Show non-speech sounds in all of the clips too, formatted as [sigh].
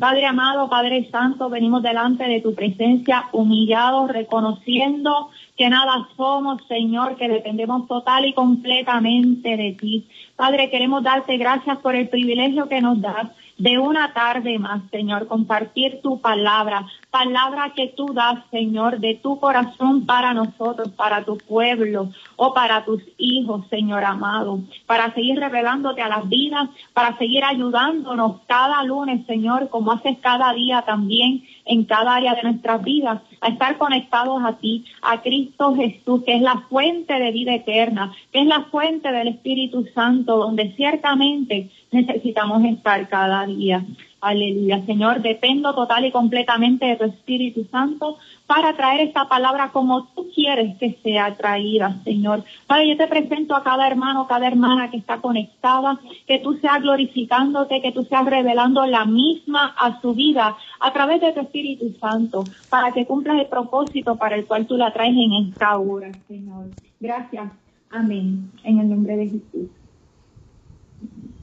Padre amado, Padre Santo, venimos delante de tu presencia humillados, reconociendo que nada somos, Señor, que dependemos total y completamente de ti. Padre, queremos darte gracias por el privilegio que nos das de una tarde más, Señor, compartir tu palabra, palabra que tú das, Señor, de tu corazón para nosotros, para tu pueblo o para tus hijos, Señor amado, para seguir revelándote a las vidas, para seguir ayudándonos cada lunes, Señor, como haces cada día también en cada área de nuestras vidas, a estar conectados a ti, a Cristo Jesús, que es la fuente de vida eterna, que es la fuente del Espíritu Santo, donde ciertamente necesitamos estar cada día. Aleluya, Señor, dependo total y completamente de tu Espíritu Santo para traer esta palabra como tú quieres que sea traída, Señor. Padre, yo te presento a cada hermano, cada hermana que está conectada, que tú seas glorificándote, que tú seas revelando la misma a su vida a través de tu Espíritu Santo, para que cumplas el propósito para el cual tú la traes en esta hora, Señor. Gracias. Amén. En el nombre de Jesús.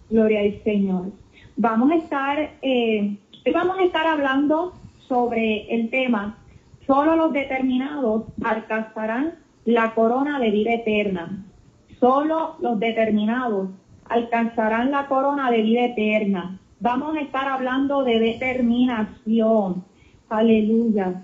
Gloria al Señor. Vamos a estar, eh, vamos a estar hablando sobre el tema, solo los determinados alcanzarán la corona de vida eterna. Solo los determinados alcanzarán la corona de vida eterna. Vamos a estar hablando de determinación. Aleluya.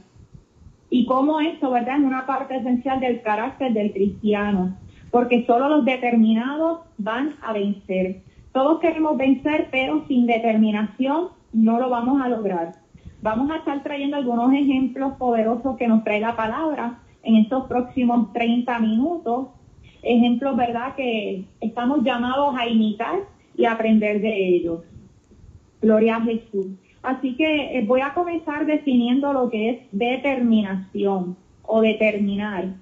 Y cómo eso, ¿verdad? Es una parte esencial del carácter del cristiano. Porque solo los determinados van a vencer. Todos queremos vencer, pero sin determinación no lo vamos a lograr. Vamos a estar trayendo algunos ejemplos poderosos que nos trae la palabra en estos próximos 30 minutos. Ejemplos, ¿verdad?, que estamos llamados a imitar y aprender de ellos. Gloria a Jesús. Así que eh, voy a comenzar definiendo lo que es determinación o determinar.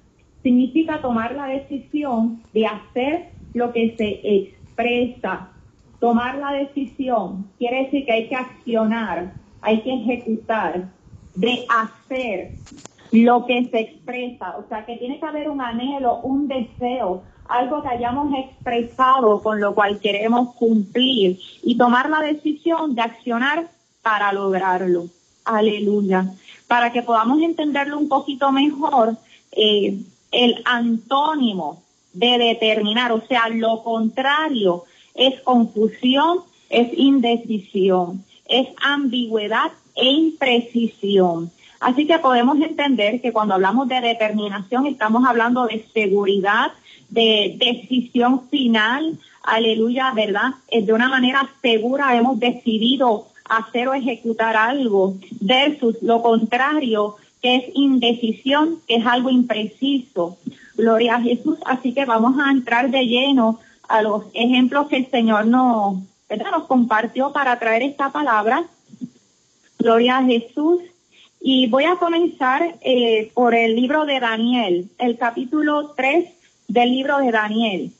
Significa tomar la decisión de hacer lo que se expresa tomar la decisión quiere decir que hay que accionar, hay que ejecutar, de hacer lo que se expresa. O sea, que tiene que haber un anhelo, un deseo, algo que hayamos expresado con lo cual queremos cumplir y tomar la decisión de accionar para lograrlo. Aleluya. Para que podamos entenderlo un poquito mejor, eh, el antónimo de determinar, o sea, lo contrario es confusión, es indecisión, es ambigüedad e imprecisión. Así que podemos entender que cuando hablamos de determinación estamos hablando de seguridad, de decisión final, aleluya, ¿verdad? Es de una manera segura hemos decidido hacer o ejecutar algo versus lo contrario, que es indecisión, que es algo impreciso. Gloria a Jesús. Así que vamos a entrar de lleno a los ejemplos que el Señor nos, nos compartió para traer esta palabra. Gloria a Jesús. Y voy a comenzar eh, por el libro de Daniel, el capítulo 3 del libro de Daniel.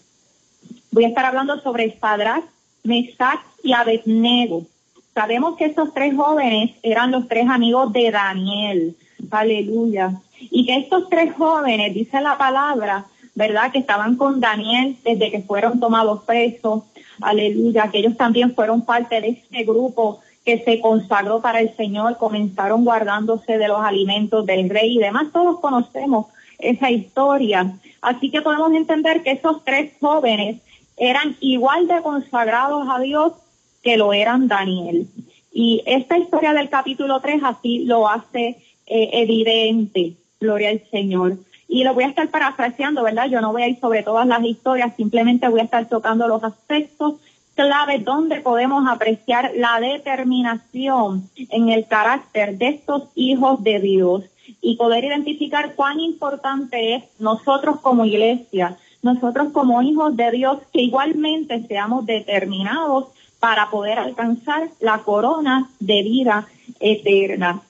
Voy a estar hablando sobre Sadrach, Mesach y Abednego. Sabemos que estos tres jóvenes eran los tres amigos de Daniel. Aleluya. Y que estos tres jóvenes, dice la palabra, ¿verdad? Que estaban con Daniel desde que fueron tomados presos. Aleluya, que ellos también fueron parte de este grupo que se consagró para el Señor, comenzaron guardándose de los alimentos del rey y demás. Todos conocemos esa historia. Así que podemos entender que esos tres jóvenes eran igual de consagrados a Dios que lo eran Daniel. Y esta historia del capítulo 3 así lo hace eh, evidente. Gloria al Señor y lo voy a estar parafraseando, ¿verdad? Yo no voy a ir sobre todas las historias, simplemente voy a estar tocando los aspectos claves donde podemos apreciar la determinación en el carácter de estos hijos de Dios y poder identificar cuán importante es nosotros como iglesia, nosotros como hijos de Dios, que igualmente seamos determinados para poder alcanzar la corona de vida eterna.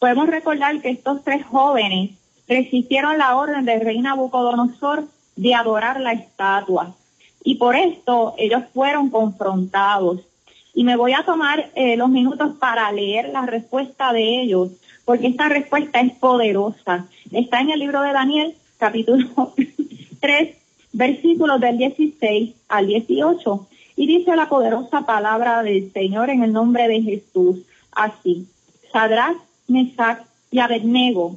Podemos recordar que estos tres jóvenes resistieron la orden del rey Nabucodonosor de adorar la estatua. Y por esto ellos fueron confrontados. Y me voy a tomar eh, los minutos para leer la respuesta de ellos, porque esta respuesta es poderosa. Está en el libro de Daniel, capítulo [laughs] 3, versículos del 16 al 18. Y dice la poderosa palabra del Señor en el nombre de Jesús. así. Sadrach, Mesach y Abednego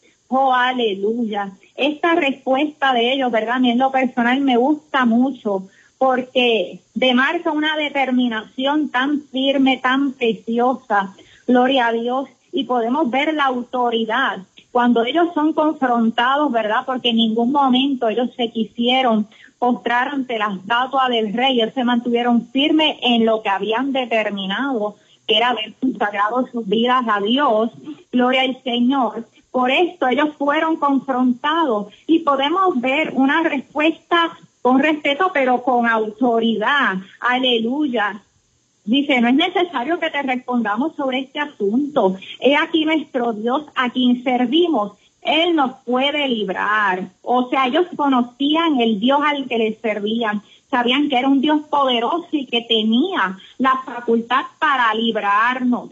Oh, aleluya. Esta respuesta de ellos, ¿verdad? A mí en lo personal me gusta mucho porque demarca una determinación tan firme, tan preciosa. Gloria a Dios. Y podemos ver la autoridad cuando ellos son confrontados, ¿verdad? Porque en ningún momento ellos se quisieron postrar ante la estatua del rey, ellos se mantuvieron firmes en lo que habían determinado, que era haber consagrado sus vidas a Dios, gloria al Señor. Por esto ellos fueron confrontados y podemos ver una respuesta con respeto, pero con autoridad. Aleluya. Dice, no es necesario que te respondamos sobre este asunto. He aquí nuestro Dios a quien servimos. Él nos puede librar. O sea, ellos conocían el Dios al que les servían. Sabían que era un Dios poderoso y que tenía la facultad para librarnos.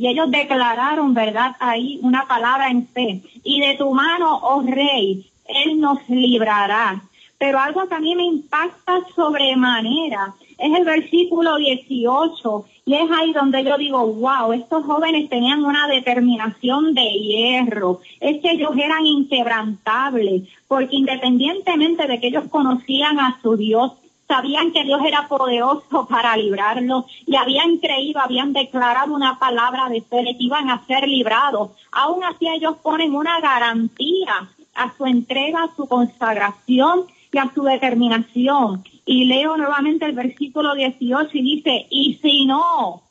Y ellos declararon, ¿verdad? Ahí una palabra en fe. Y de tu mano, oh rey, Él nos librará. Pero algo que a mí me impacta sobremanera es el versículo 18 y es ahí donde yo digo, wow, estos jóvenes tenían una determinación de hierro, es que ellos eran inquebrantables, porque independientemente de que ellos conocían a su Dios, sabían que Dios era poderoso para librarlos y habían creído, habían declarado una palabra de fe que iban a ser librados. Aún así ellos ponen una garantía a su entrega, a su consagración y a su determinación. Y leo nuevamente el versículo 18 y dice, y si no,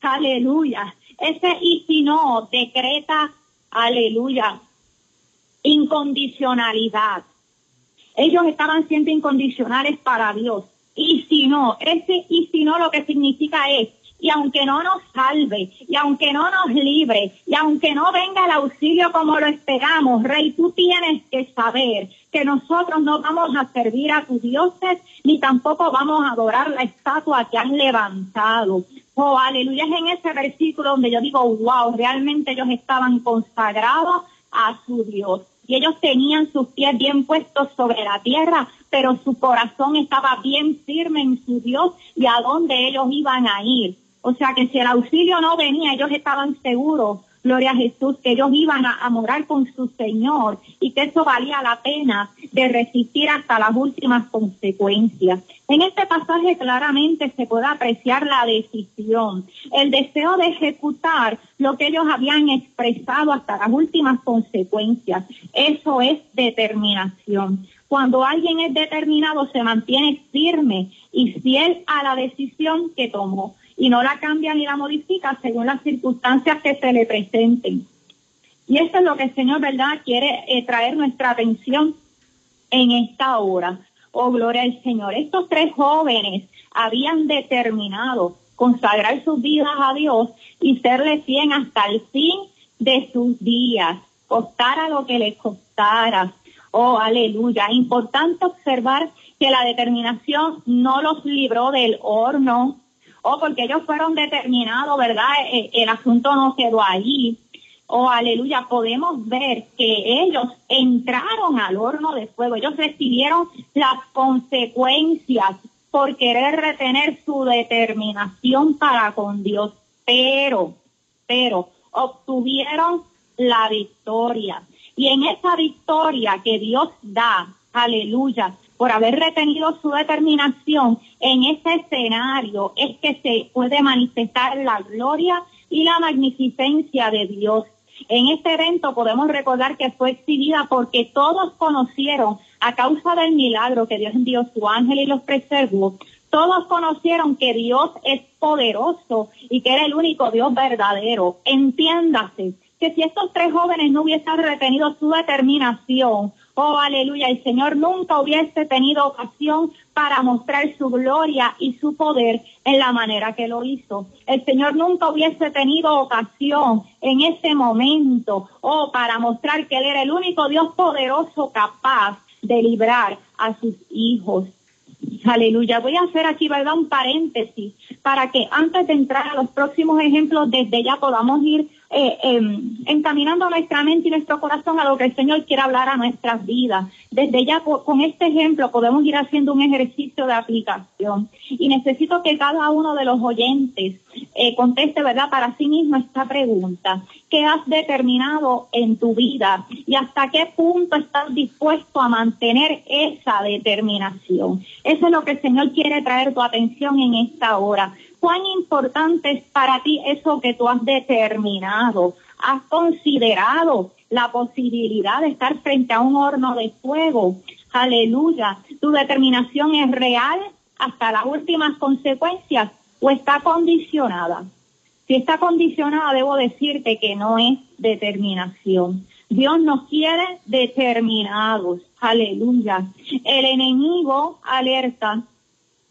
aleluya, ese y si no decreta, aleluya, incondicionalidad. Ellos estaban siendo incondicionales para Dios. Y si no, ese y si no lo que significa es y aunque no nos salve, y aunque no nos libre, y aunque no venga el auxilio como lo esperamos, Rey, tú tienes que saber que nosotros no vamos a servir a tus dioses, ni tampoco vamos a adorar la estatua que han levantado. Oh, aleluya, es en ese versículo donde yo digo, wow, realmente ellos estaban consagrados a su Dios. Y ellos tenían sus pies bien puestos sobre la tierra, pero su corazón estaba bien firme en su Dios y a dónde ellos iban a ir. O sea que si el auxilio no venía, ellos estaban seguros, gloria a Jesús, que ellos iban a, morar con su Señor y que eso valía la pena de resistir hasta las últimas consecuencias. En este pasaje claramente se puede apreciar la decisión, el deseo de ejecutar lo que ellos habían expresado hasta las últimas consecuencias. Eso es determinación. Cuando alguien es determinado se mantiene firme y fiel a la decisión que tomó y no la cambia ni la modifica según las circunstancias que se le presenten. Y esto es lo que el Señor, ¿verdad?, quiere eh, traer nuestra atención en esta hora. Oh, gloria al Señor. Estos tres jóvenes habían determinado consagrar sus vidas a Dios y serle fiel hasta el fin de sus días, costara lo que les costara. Oh, aleluya. Importante observar que la determinación no los libró del horno, o porque ellos fueron determinados, ¿verdad? Eh, el, asunto no quedó ahí. Oh, aleluya, podemos ver que ellos entraron al horno de fuego, ellos recibieron las consecuencias por querer retener su determinación para con Dios, pero, pero obtuvieron la victoria. Y en esa victoria que Dios da, aleluya, por haber retenido su determinación en ese escenario, es que se puede manifestar la gloria y la magnificencia de Dios. En este evento podemos recordar que fue exhibida porque todos conocieron, a causa del milagro que Dios envió su ángel y los preservó, todos conocieron que Dios es poderoso y que era el único Dios verdadero. Entiéndase que si estos tres jóvenes no hubiesen retenido su determinación, Oh, aleluya, el Señor nunca hubiese tenido ocasión para mostrar su gloria y su poder en la manera que lo hizo. El Señor nunca hubiese tenido ocasión en ese momento, oh, para mostrar que Él era el único Dios poderoso capaz de librar a sus hijos. Aleluya. Voy a hacer aquí, ¿verdad? Un paréntesis para que antes de entrar a los próximos ejemplos, desde ya podamos ir eh, em, encaminando nuestra mente y nuestro corazón a lo que el Señor quiere hablar a nuestras vidas. Desde ya con este ejemplo podemos ir haciendo un ejercicio de aplicación. Y necesito que cada uno de los oyentes eh, conteste, ¿verdad?, para sí mismo esta pregunta. ¿Qué has determinado en tu vida? ¿Y hasta qué punto estás dispuesto a mantener esa determinación? Eso es lo que el Señor quiere traer tu atención en esta hora cuán importante es para ti eso que tú has determinado. Has considerado la posibilidad de estar frente a un horno de fuego. Aleluya. Tu determinación es real hasta las últimas consecuencias o está condicionada. Si está condicionada, debo decirte que no es determinación. Dios nos quiere determinados. Aleluya. El enemigo alerta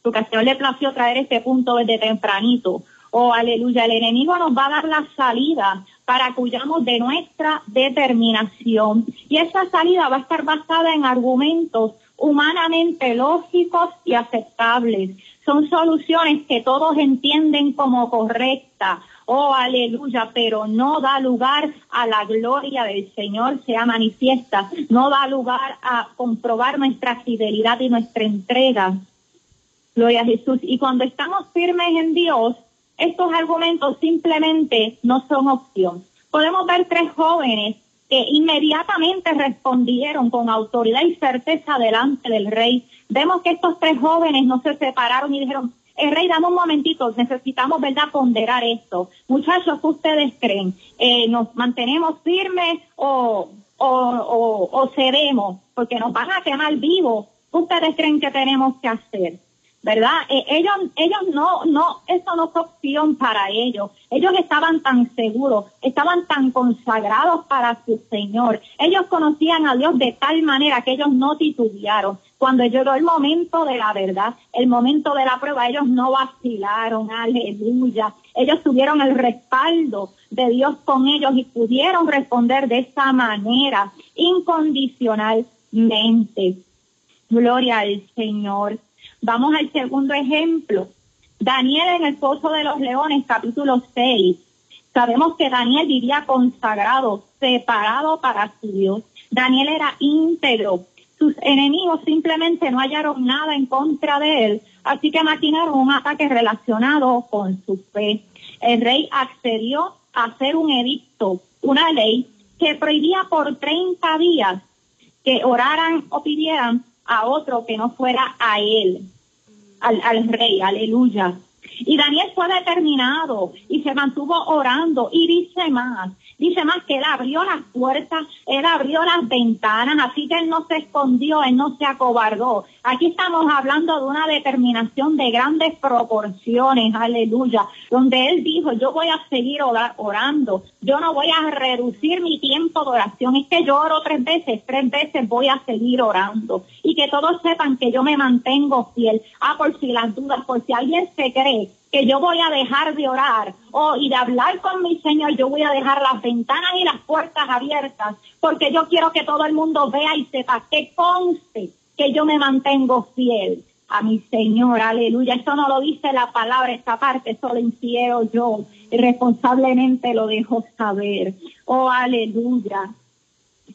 porque al Señor le plació traer este punto desde tempranito. Oh, aleluya, el enemigo nos va a dar la salida para que huyamos de nuestra determinación. Y esa salida va a estar basada en argumentos humanamente lógicos y aceptables. Son soluciones que todos entienden como correctas. Oh, aleluya, pero no da lugar a la gloria del Señor sea manifiesta, no da lugar a comprobar nuestra fidelidad y nuestra entrega. Gloria a Jesús. Y cuando estamos firmes en Dios, estos argumentos simplemente no son opción. Podemos ver tres jóvenes que inmediatamente respondieron con autoridad y certeza delante del rey. Vemos que estos tres jóvenes no se separaron y dijeron, el rey, dame un momentito, necesitamos, ¿verdad?, ponderar esto. Muchachos, ¿qué ustedes creen? Eh, ¿Nos mantenemos firmes o, o, o, o cedemos? Porque nos van a quemar vivos. ¿Qué ustedes creen que tenemos que hacer? ¿Verdad? Eh, ellos, ellos no, no, eso no fue opción para ellos. Ellos estaban tan seguros, estaban tan consagrados para su Señor. Ellos conocían a Dios de tal manera que ellos no titubearon. Cuando llegó el momento de la verdad, el momento de la prueba, ellos no vacilaron, aleluya. Ellos tuvieron el respaldo de Dios con ellos y pudieron responder de esa manera, incondicionalmente. Gloria al Señor. Vamos al segundo ejemplo. Daniel en el Pozo de los Leones, capítulo 6. Sabemos que Daniel vivía consagrado, separado para su Dios. Daniel era íntegro. Sus enemigos simplemente no hallaron nada en contra de él, así que maquinaron un ataque relacionado con su fe. El rey accedió a hacer un edicto, una ley que prohibía por 30 días que oraran o pidieran a otro que no fuera a él, al, al rey, aleluya. Y Daniel fue determinado y se mantuvo orando y dice más, dice más que él abrió las puertas, él abrió las ventanas, así que él no se escondió, él no se acobardó. Aquí estamos hablando de una determinación de grandes proporciones, aleluya, donde él dijo, yo voy a seguir orando, yo no voy a reducir mi tiempo de oración, es que yo oro tres veces, tres veces voy a seguir orando. Y que todos sepan que yo me mantengo fiel. Ah, por si las dudas, por si alguien se cree que yo voy a dejar de orar o y de hablar con mi Señor, yo voy a dejar las ventanas y las puertas abiertas, porque yo quiero que todo el mundo vea y sepa que conste que yo me mantengo fiel a mi Señor, aleluya. Eso no lo dice la palabra, esta parte, eso lo infiero yo, responsablemente lo dejo saber. Oh, aleluya.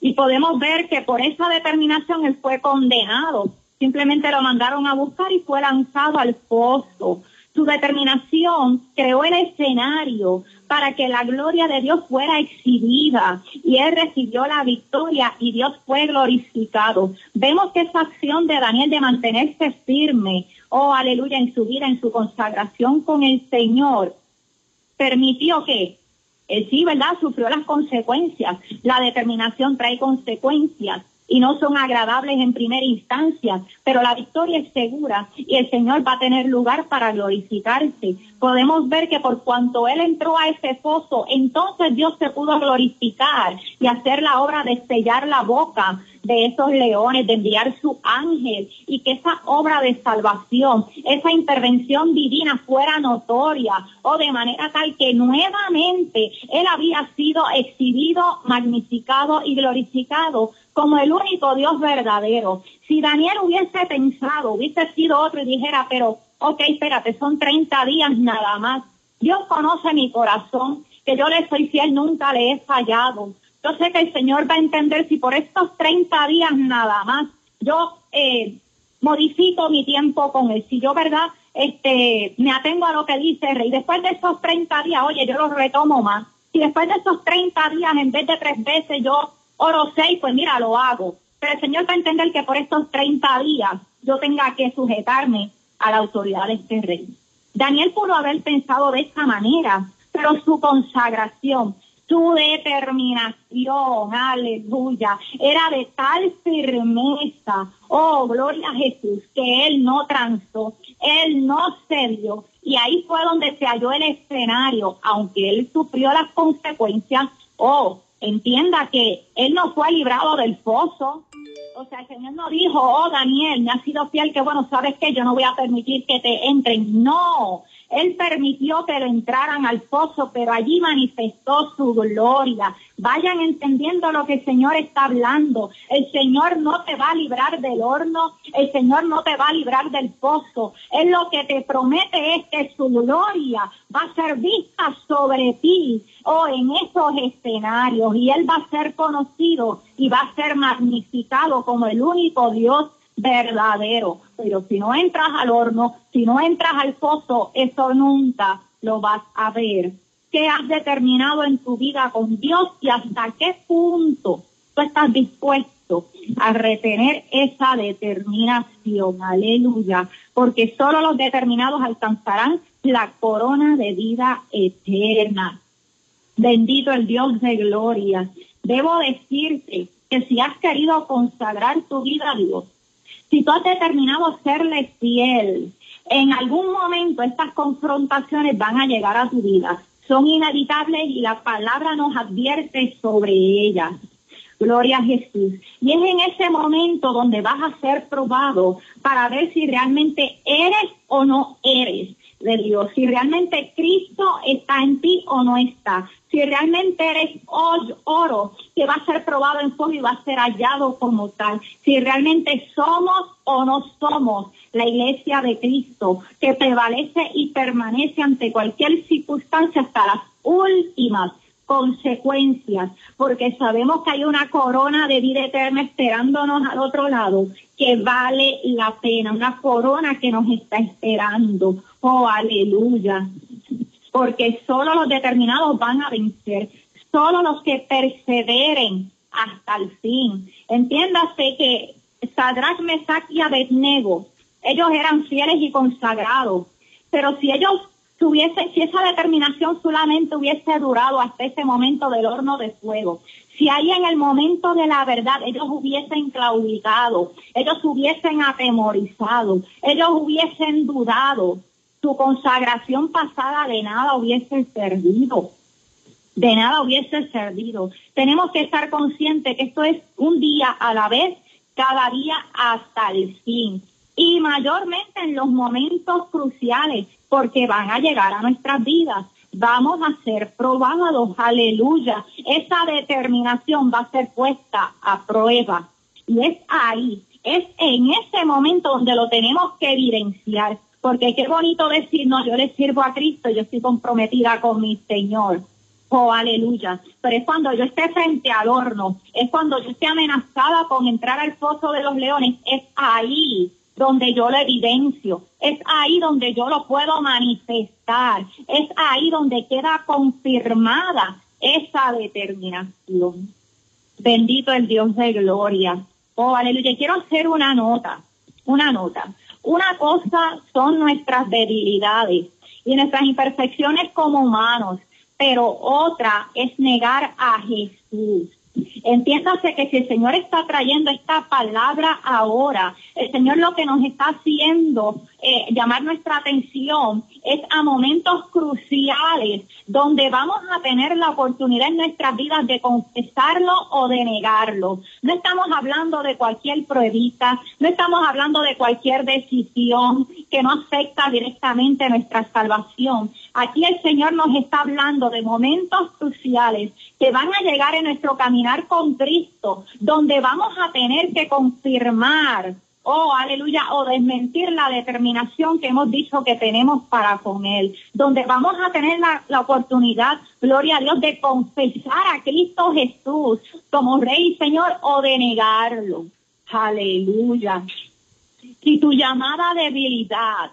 Y podemos ver que por esa determinación él fue condenado. Simplemente lo mandaron a buscar y fue lanzado al pozo. Su determinación creó el escenario para que la gloria de Dios fuera exhibida y él recibió la victoria y Dios fue glorificado. Vemos que esa acción de Daniel de mantenerse firme, oh aleluya, en su vida, en su consagración con el Señor, permitió que él sí, ¿verdad? Sufrió las consecuencias. La determinación trae consecuencias y no son agradables en primera instancia, pero la victoria es segura y el Señor va a tener lugar para glorificarse. Podemos ver que por cuanto Él entró a ese foso, entonces Dios se pudo glorificar y hacer la obra de sellar la boca de esos leones, de enviar su ángel y que esa obra de salvación, esa intervención divina fuera notoria o de manera tal que nuevamente él había sido exhibido, magnificado y glorificado como el único Dios verdadero. Si Daniel hubiese pensado, hubiese sido otro y dijera, pero, ok, espérate, son 30 días nada más. Dios conoce mi corazón, que yo le soy fiel, nunca le he fallado. Yo sé que el Señor va a entender si por estos 30 días nada más yo eh, modifico mi tiempo con Él. Si yo, ¿verdad? Este, me atengo a lo que dice el Rey. Después de esos 30 días, oye, yo lo retomo más. Si después de esos 30 días, en vez de tres veces, yo oro seis, pues mira, lo hago. Pero el Señor va a entender que por estos 30 días yo tenga que sujetarme a la autoridad de este Rey. Daniel pudo haber pensado de esta manera, pero su consagración, su determinación, aleluya, era de tal firmeza, oh, gloria a Jesús, que él no transó, él no cedió. Y ahí fue donde se halló el escenario, aunque él sufrió las consecuencias, oh, entienda que él no fue librado del foso. O sea, el Señor no dijo, oh Daniel, me ha sido fiel, que bueno, sabes que yo no voy a permitir que te entren. No, él permitió que lo entraran al pozo, pero allí manifestó su gloria. Vayan entendiendo lo que el Señor está hablando. El Señor no te va a librar del horno, el Señor no te va a librar del pozo. Él lo que te promete es que su gloria va a ser vista sobre ti o en esos escenarios y Él va a ser conocido y va a ser magnificado como el único Dios verdadero. Pero si no entras al horno, si no entras al pozo, eso nunca lo vas a ver. ¿Qué has determinado en tu vida con Dios y hasta qué punto tú estás dispuesto a retener esa determinación? Aleluya. Porque solo los determinados alcanzarán la corona de vida eterna. Bendito el Dios de gloria. Debo decirte que si has querido consagrar tu vida a Dios, si tú has determinado serle fiel, en algún momento estas confrontaciones van a llegar a tu vida. Son inevitables y la palabra nos advierte sobre ellas. Gloria a Jesús. Y es en ese momento donde vas a ser probado para ver si realmente eres o no eres de Dios, si realmente Cristo está en ti o no está, si realmente eres oro que va a ser probado en fuego y va a ser hallado como tal, si realmente somos o no somos la iglesia de Cristo que prevalece y permanece ante cualquier circunstancia hasta las últimas consecuencias, porque sabemos que hay una corona de vida eterna esperándonos al otro lado, que vale la pena, una corona que nos está esperando. Oh, aleluya. Porque solo los determinados van a vencer, solo los que perseveren hasta el fin. Entiéndase que Sadrach, Mesach y Abednego, ellos eran fieles y consagrados, pero si ellos tuviese, si esa determinación solamente hubiese durado hasta ese momento del horno de fuego, si ahí en el momento de la verdad ellos hubiesen claudicado, ellos hubiesen atemorizado, ellos hubiesen dudado, su consagración pasada de nada hubiese servido. De nada hubiese servido. Tenemos que estar conscientes que esto es un día a la vez, cada día hasta el fin. Y mayormente en los momentos cruciales, porque van a llegar a nuestras vidas vamos a ser probados, aleluya. Esa determinación va a ser puesta a prueba. Y es ahí, es en ese momento donde lo tenemos que evidenciar. Porque qué bonito decir, no, yo le sirvo a Cristo, yo estoy comprometida con mi Señor. Oh, aleluya. Pero es cuando yo esté frente al horno, es cuando yo esté amenazada con entrar al foso de los leones, es ahí donde yo lo evidencio, es ahí donde yo lo puedo manifestar, es ahí donde queda confirmada esa determinación. Bendito el Dios de gloria. Oh, aleluya. Quiero hacer una nota, una nota. Una cosa son nuestras debilidades y nuestras imperfecciones como humanos, pero otra es negar a Jesús. Entiéndase que si el Señor está trayendo esta palabra ahora, el Señor lo que nos está haciendo eh, llamar nuestra atención es a momentos cruciales donde vamos a tener la oportunidad en nuestras vidas de confesarlo o de negarlo. No estamos hablando de cualquier pruebita, no estamos hablando de cualquier decisión que no afecta directamente nuestra salvación. Aquí el Señor nos está hablando de momentos cruciales que van a llegar en nuestro caminar con Cristo, donde vamos a tener que confirmar oh, aleluya, o desmentir la determinación que hemos dicho que tenemos para con Él, donde vamos a tener la, oportunidad, gloria a Dios, de confesar a Cristo Jesús como Rey y Señor o de negarlo. Aleluya. Si tu llamada debilidad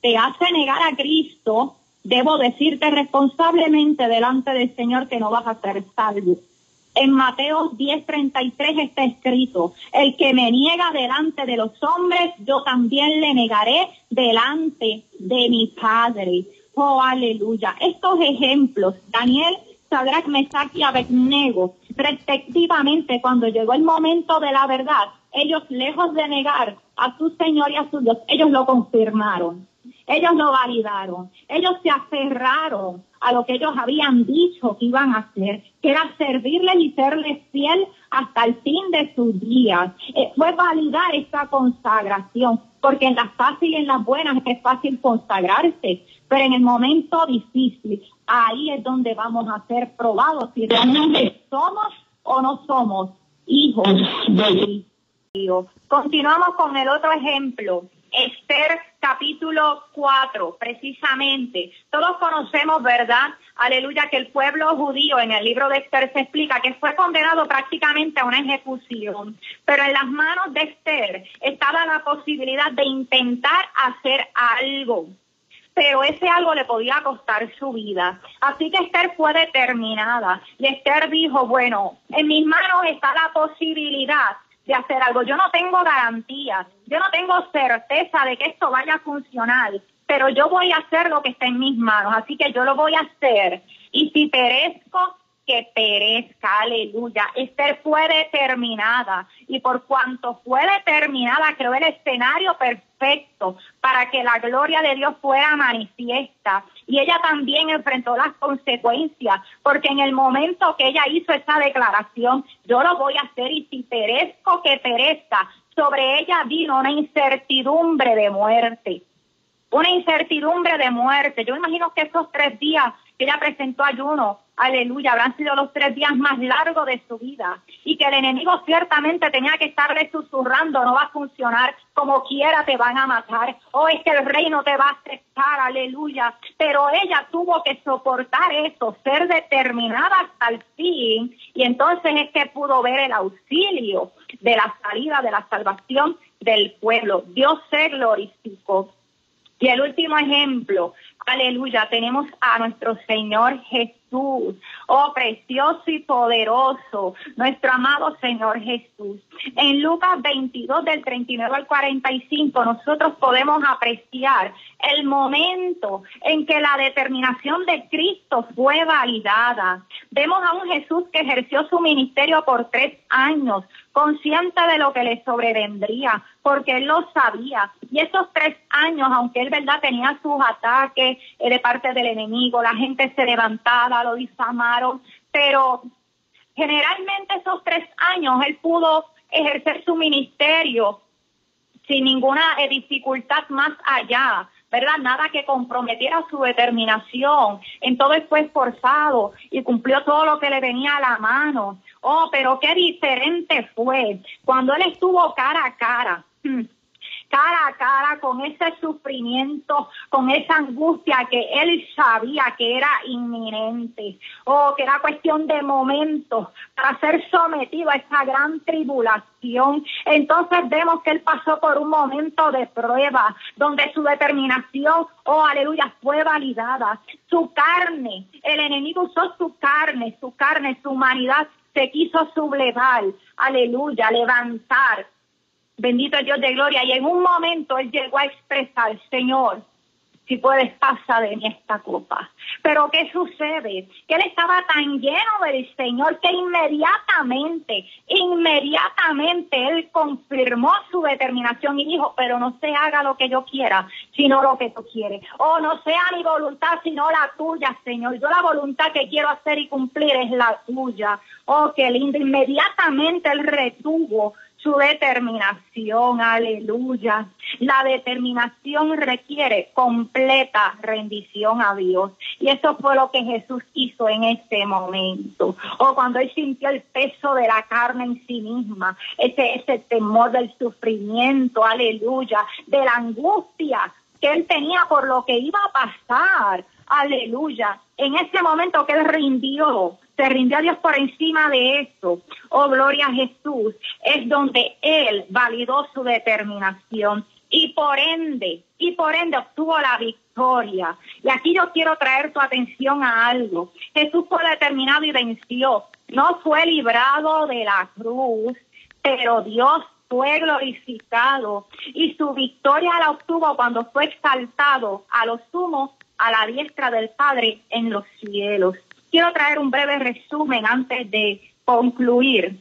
te hace negar a Cristo, debo decirte responsablemente delante del Señor que no vas a ser salvo. En Mateo 10:33 está escrito, el que me niega delante de los hombres, yo también le negaré delante de mi Padre. Oh, aleluya. Estos ejemplos, Daniel, Sadrach, Mesach y Abednego, respectivamente, cuando llegó el momento de la verdad, ellos, lejos de negar a su Señor y a su Dios, ellos lo confirmaron. Ellos lo validaron. Ellos se aferraron a lo que ellos habían dicho que iban a hacer, que era servirles y serles fiel hasta el fin de sus días. Eh, fue validar esta consagración, porque en las fáciles y en las buenas es fácil consagrarse, pero en el momento difícil, ahí es donde vamos a ser probados si realmente somos o no somos hijos de Dios. Continuamos con el otro ejemplo. Esther capítulo 4, precisamente. Todos conocemos, ¿verdad? Aleluya, que el pueblo judío en el libro de Esther se explica que fue condenado prácticamente a una ejecución, pero en las manos de Esther estaba la posibilidad de intentar hacer algo pero ese algo le podía costar su vida. Así que Esther fue determinada y Esther dijo, bueno, en mis manos está la posibilidad de hacer algo. Yo no tengo garantías, yo no tengo certeza de que esto vaya a funcionar, pero yo voy a hacer lo que está en mis manos, así que yo lo voy a hacer. Y si perezco, que perezca, aleluya. Esther fue determinada y por cuanto fue determinada, creó el escenario perfecto para que la gloria de Dios fuera manifiesta. Y ella también enfrentó las consecuencias, porque en el momento que ella hizo esa declaración, yo lo voy a hacer y si perezco, que perezca, sobre ella vino una incertidumbre de muerte una incertidumbre de muerte. Yo imagino que esos tres días que ella presentó ayuno, aleluya, habrán sido los tres días más largos de su vida y que el enemigo ciertamente tenía que estarle susurrando, no va a funcionar, como quiera te van a matar, o es que el rey no te va a aceptar, aleluya, pero ella tuvo que soportar eso, ser determinada hasta el fin y entonces es que pudo ver el auxilio de la salida, de la salvación del pueblo. Dios se glorificó. Y el último ejemplo, aleluya, tenemos a nuestro Señor Jesús, oh precioso y poderoso, nuestro amado Señor Jesús. En Lucas 22 del 39 al 45 nosotros podemos apreciar el momento en que la determinación de Cristo fue validada. Vemos a un Jesús que ejerció su ministerio por tres años, consciente de lo que le sobrevendría, porque él lo sabía. Y esos tres años, aunque él, verdad, tenía sus ataques eh, de parte del enemigo, la gente se levantaba, lo difamaron, pero generalmente esos tres años él pudo ejercer su ministerio sin ninguna eh, dificultad más allá. ¿verdad? Nada que comprometiera su determinación. En todo fue esforzado y cumplió todo lo que le venía a la mano. Oh, pero qué diferente fue cuando él estuvo cara a cara. Hmm, cara a cara con ese sufrimiento, con esa angustia que él sabía que era inminente, o que era cuestión de momentos para ser sometido a esa gran tribulación. Entonces vemos que él pasó por un momento de prueba, donde su determinación, oh aleluya, fue validada. Su carne, el enemigo usó su carne, su carne, su humanidad se quiso sublevar, aleluya, levantar Bendito Dios de gloria. Y en un momento él llegó a expresar, Señor, si puedes pasa de mí esta copa. Pero ¿qué sucede? Que él estaba tan lleno del Señor que inmediatamente, inmediatamente él confirmó su determinación y dijo, pero no se haga lo que yo quiera, sino lo que tú quieres. O no sea mi voluntad, sino la tuya, Señor. Yo la voluntad que quiero hacer y cumplir es la tuya. Oh, qué lindo. Inmediatamente él retuvo su determinación, aleluya. La determinación requiere completa rendición a Dios. Y eso fue lo que Jesús hizo en este momento. O cuando él sintió el peso de la carne en sí misma, ese, ese temor del sufrimiento, aleluya, de la angustia que él tenía por lo que iba a pasar, aleluya. En ese momento que él rindió, se rindió a Dios por encima de eso, oh gloria a Jesús, es donde Él validó su determinación y por ende, y por ende obtuvo la victoria. Y aquí yo quiero traer tu atención a algo. Jesús fue determinado y venció. No fue librado de la cruz, pero Dios fue glorificado y su victoria la obtuvo cuando fue exaltado a los sumos a la diestra del Padre en los cielos. Quiero traer un breve resumen antes de concluir.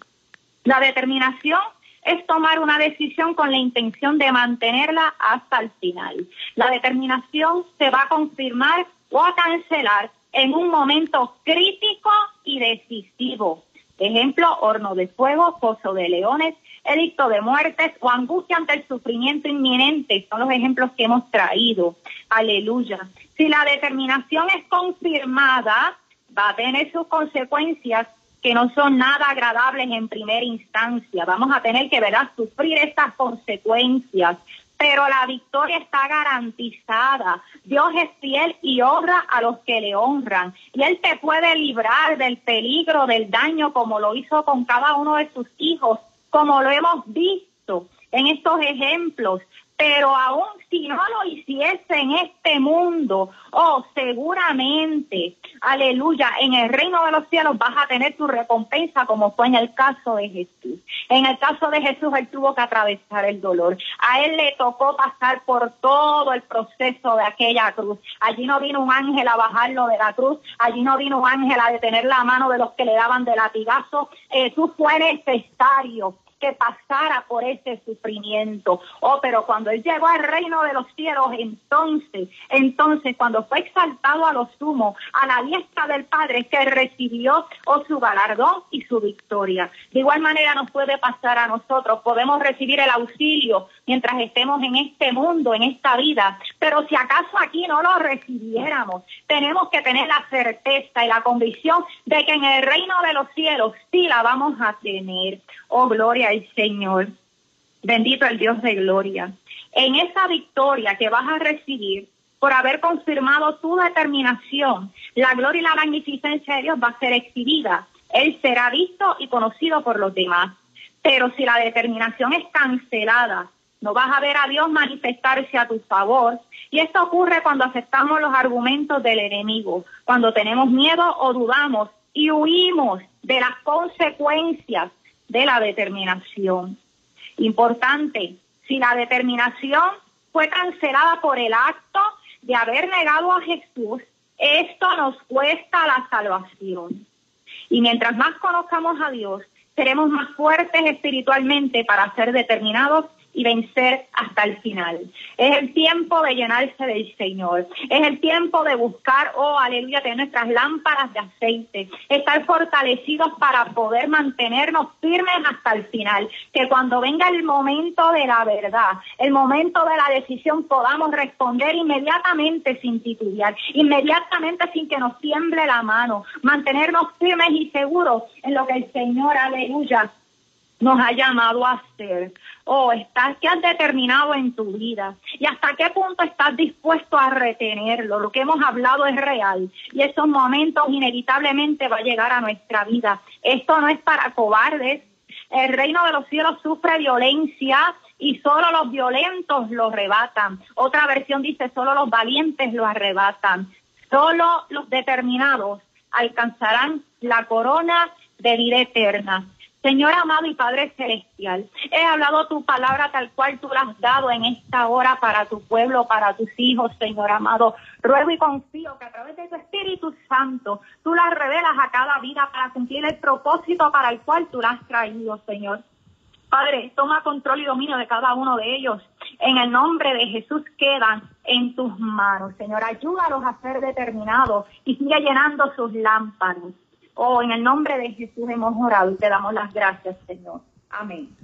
La determinación es tomar una decisión con la intención de mantenerla hasta el final. La determinación se va a confirmar o a cancelar en un momento crítico y decisivo. Ejemplo, horno de fuego, pozo de leones, edicto de muertes o angustia ante el sufrimiento inminente. Son los ejemplos que hemos traído. Aleluya. Si la determinación es confirmada, va a tener sus consecuencias que no son nada agradables en primera instancia. Vamos a tener que, ¿verdad?, sufrir estas consecuencias. Pero la victoria está garantizada. Dios es fiel y honra a los que le honran. Y Él te puede librar del peligro, del daño, como lo hizo con cada uno de sus hijos, como lo hemos visto en estos ejemplos pero aún si no lo hiciese en este mundo, oh, seguramente, aleluya, en el reino de los cielos vas a tener tu recompensa como fue en el caso de Jesús. En el caso de Jesús, él tuvo que atravesar el dolor. A él le tocó pasar por todo el proceso de aquella cruz. Allí no vino un ángel a bajarlo de la cruz, allí no vino un ángel a detener la mano de los que le daban de latigazo. Jesús fue necesario que pasara por ese sufrimiento. Oh, pero cuando él llegó al reino de los cielos, entonces, entonces, cuando fue exaltado a los sumos, a la diestra del Padre, que recibió oh, su galardón y su victoria. De igual manera nos puede pasar a nosotros. Podemos recibir el auxilio mientras estemos en este mundo, en esta vida. Pero si acaso aquí no lo recibiéramos, tenemos que tener la certeza y la convicción de que en el reino de los cielos sí la vamos a tener. Oh, gloria al Señor. Bendito el Dios de gloria. En esa victoria que vas a recibir por haber confirmado tu determinación, la gloria y la magnificencia de Dios va a ser exhibida. Él será visto y conocido por los demás. Pero si la determinación es cancelada, no vas a ver a Dios manifestarse a tu favor. Y esto ocurre cuando aceptamos los argumentos del enemigo, cuando tenemos miedo o dudamos y huimos de las consecuencias de la determinación. Importante, si la determinación fue cancelada por el acto de haber negado a Jesús, esto nos cuesta la salvación. Y mientras más conozcamos a Dios, seremos más fuertes espiritualmente para ser determinados y vencer hasta el final. Es el tiempo de llenarse del Señor. Es el tiempo de buscar, oh aleluya, tener nuestras lámparas de aceite. Estar fortalecidos para poder mantenernos firmes hasta el final. Que cuando venga el momento de la verdad, el momento de la decisión, podamos responder inmediatamente sin titubear, inmediatamente sin que nos tiemble la mano. Mantenernos firmes y seguros en lo que el Señor, aleluya, nos ha llamado a hacer. Oh, estás, ¿qué has determinado en tu vida? ¿Y hasta qué punto estás dispuesto a retenerlo? Lo que hemos hablado es real y esos momentos inevitablemente va a llegar a nuestra vida. Esto no es para cobardes. El reino de los cielos sufre violencia y solo los violentos lo arrebatan. Otra versión dice, solo los valientes lo arrebatan. Solo los determinados alcanzarán la corona de vida eterna. Señor amado y Padre Celestial, he hablado tu palabra tal cual tú la has dado en esta hora para tu pueblo, para tus hijos, Señor amado. Ruego y confío que a través de tu Espíritu Santo tú las revelas a cada vida para cumplir el propósito para el cual tú la has traído, Señor. Padre, toma control y dominio de cada uno de ellos. En el nombre de Jesús quedan en tus manos. Señor, ayúdalos a ser determinados y sigue llenando sus lámparas. Oh, en el nombre de Jesús hemos orado y te damos las gracias, Señor. Amén.